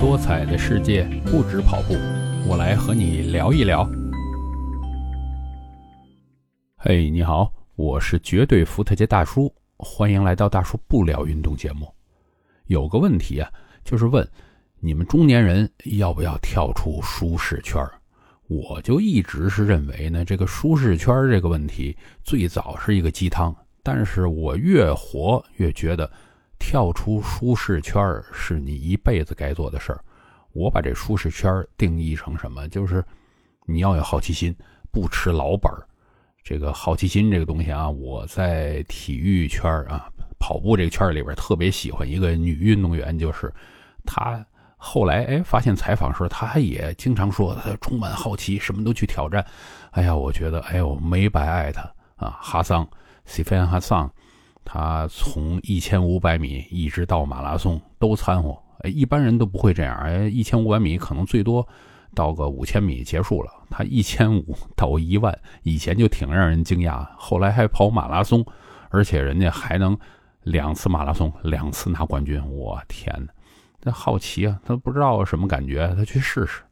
多彩的世界不止跑步，我来和你聊一聊。嘿，你好，我是绝对伏特加大叔，欢迎来到大叔不聊运动节目。有个问题啊，就是问你们中年人要不要跳出舒适圈我就一直是认为呢，这个舒适圈这个问题最早是一个鸡汤，但是我越活越觉得。跳出舒适圈是你一辈子该做的事儿。我把这舒适圈定义成什么？就是你要有好奇心，不吃老本儿。这个好奇心这个东西啊，我在体育圈啊，跑步这个圈里边特别喜欢一个女运动员，就是她后来哎发现采访时候，她也经常说她充满好奇，什么都去挑战。哎呀，我觉得哎呦没白爱她啊，哈桑，西菲安哈桑。他从一千五百米一直到马拉松都掺和，哎，一般人都不会这样，哎，一千五百米可能最多到个五千米结束了，他一千五到一万，以前就挺让人惊讶，后来还跑马拉松，而且人家还能两次马拉松两次拿冠军，我天哪！他好奇啊，他不知道什么感觉，他去试试。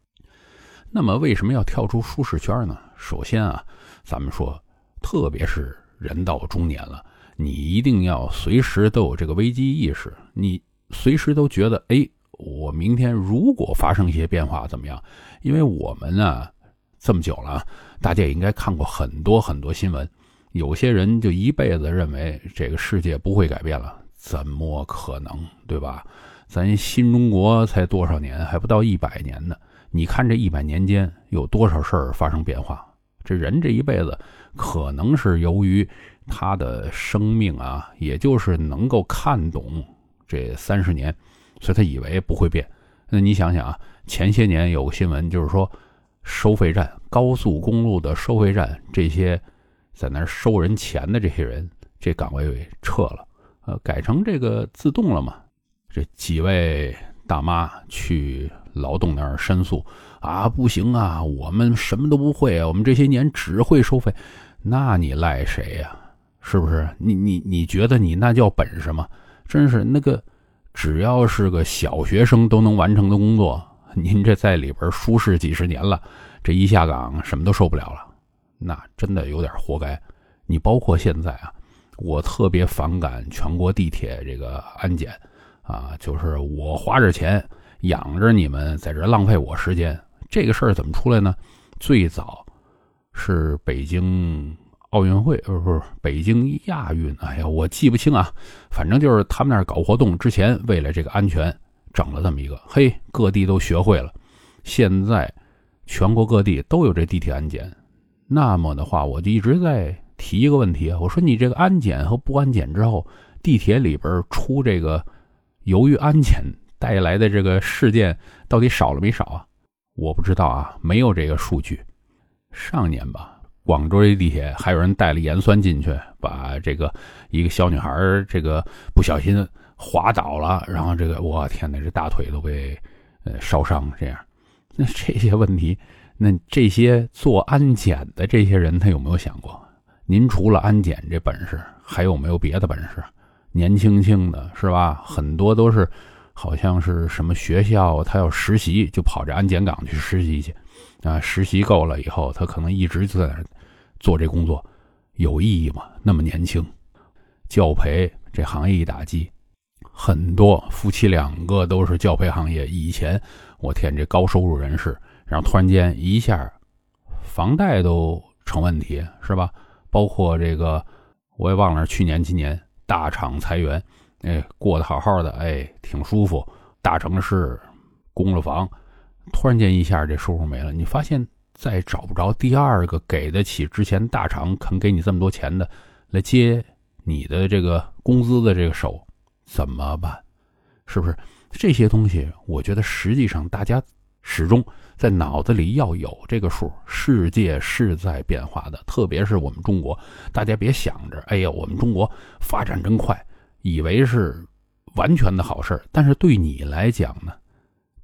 那么为什么要跳出舒适圈呢？首先啊，咱们说，特别是人到中年了。你一定要随时都有这个危机意识，你随时都觉得，哎，我明天如果发生一些变化怎么样？因为我们呢这么久了，大家也应该看过很多很多新闻，有些人就一辈子认为这个世界不会改变了，怎么可能，对吧？咱新中国才多少年，还不到一百年呢？你看这一百年间有多少事儿发生变化？这人这一辈子可能是由于。他的生命啊，也就是能够看懂这三十年，所以他以为不会变。那你想想啊，前些年有个新闻，就是说收费站、高速公路的收费站，这些在那收人钱的这些人，这岗位给撤了，呃，改成这个自动了嘛？这几位大妈去劳动那儿申诉啊，不行啊，我们什么都不会啊，我们这些年只会收费，那你赖谁呀？是不是你你你觉得你那叫本事吗？真是那个，只要是个小学生都能完成的工作，您这在里边舒适几十年了，这一下岗什么都受不了了，那真的有点活该。你包括现在啊，我特别反感全国地铁这个安检啊，就是我花着钱养着你们在这浪费我时间，这个事儿怎么出来呢？最早是北京。奥运会不是不是北京亚运，哎呀，我记不清啊，反正就是他们那儿搞活动之前，为了这个安全，整了这么一个，嘿，各地都学会了，现在全国各地都有这地铁安检。那么的话，我就一直在提一个问题啊，我说你这个安检和不安检之后，地铁里边出这个由于安检带来的这个事件到底少了没少啊？我不知道啊，没有这个数据。上年吧。广州这地铁还有人带了盐酸进去，把这个一个小女孩这个不小心滑倒了，然后这个我天哪，这大腿都被呃烧伤这样。那这些问题，那这些做安检的这些人，他有没有想过？您除了安检这本事，还有没有别的本事？年轻轻的是吧？很多都是好像是什么学校，他要实习就跑这安检岗去实习去啊，实习够了以后，他可能一直就在那。做这工作有意义吗？那么年轻，教培这行业一打击，很多夫妻两个都是教培行业。以前我天，这高收入人士，然后突然间一下，房贷都成问题，是吧？包括这个，我也忘了去年、今年大厂裁员，哎，过得好好的，哎，挺舒服，大城市供了房，突然间一下这收入没了，你发现？再找不着第二个给得起之前大厂肯给你这么多钱的来接你的这个工资的这个手，怎么办？是不是这些东西？我觉得实际上大家始终在脑子里要有这个数。世界是在变化的，特别是我们中国，大家别想着，哎呀，我们中国发展真快，以为是完全的好事但是对你来讲呢，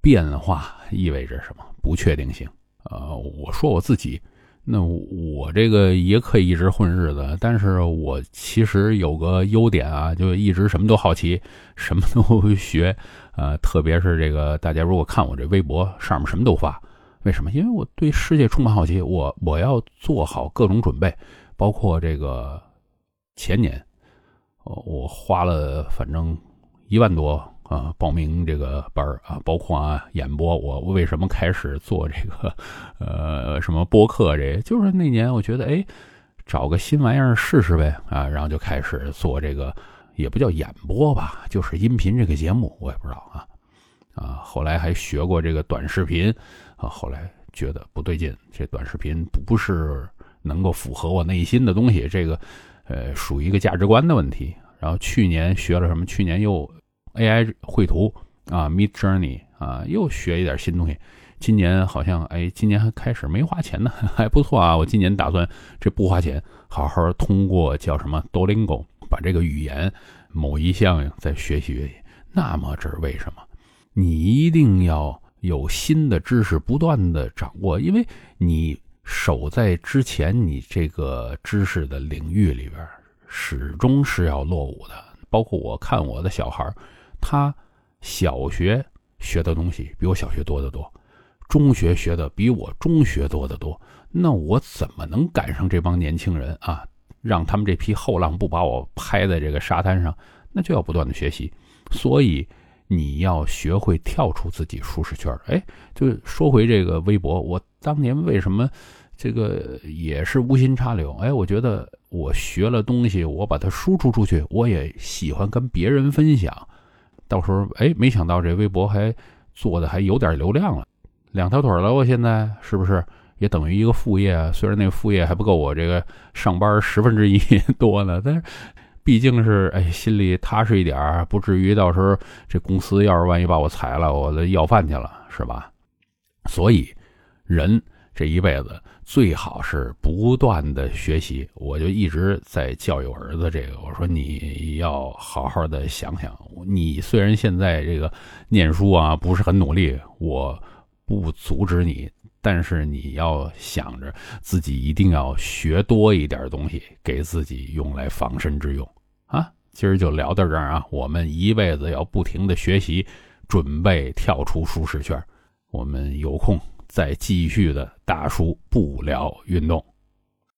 变化意味着什么？不确定性。呃，我说我自己那我这个也可以一直混日子，但是我其实有个优点啊，就一直什么都好奇，什么都学，呃，特别是这个大家如果看我这微博上面什么都发，为什么？因为我对世界充满好奇，我我要做好各种准备，包括这个前年，我花了反正一万多。啊，报名这个班啊，包括啊演播，我为什么开始做这个呃什么播客？这就是那年我觉得哎，找个新玩意儿试试呗啊，然后就开始做这个，也不叫演播吧，就是音频这个节目，我也不知道啊啊。后来还学过这个短视频啊，后来觉得不对劲，这短视频不是能够符合我内心的东西，这个呃属于一个价值观的问题。然后去年学了什么？去年又。AI 绘图啊，Mid Journey 啊，又学一点新东西。今年好像哎，今年还开始没花钱呢，还不错啊。我今年打算这不花钱，好好通过叫什么 Duolingo 把这个语言某一项再学习学习。那么这是为什么？你一定要有新的知识不断的掌握，因为你守在之前你这个知识的领域里边，始终是要落伍的。包括我看我的小孩他小学学的东西比我小学多得多，中学学的比我中学多得多。那我怎么能赶上这帮年轻人啊？让他们这批后浪不把我拍在这个沙滩上？那就要不断的学习。所以你要学会跳出自己舒适圈。哎，就说回这个微博，我当年为什么这个也是无心插柳？哎，我觉得我学了东西，我把它输出出去，我也喜欢跟别人分享。到时候哎，没想到这微博还做的还有点流量了，两条腿了。我现在是不是也等于一个副业？虽然那个副业还不够我这个上班十分之一多呢，但是毕竟是哎，心里踏实一点，不至于到时候这公司要是万一把我裁了，我的要饭去了，是吧？所以人。这一辈子最好是不断的学习，我就一直在教育儿子这个。我说你要好好的想想，你虽然现在这个念书啊不是很努力，我不阻止你，但是你要想着自己一定要学多一点东西，给自己用来防身之用啊。今儿就聊到这儿啊，我们一辈子要不停的学习，准备跳出舒适圈。我们有空。再继续的大叔不聊运动。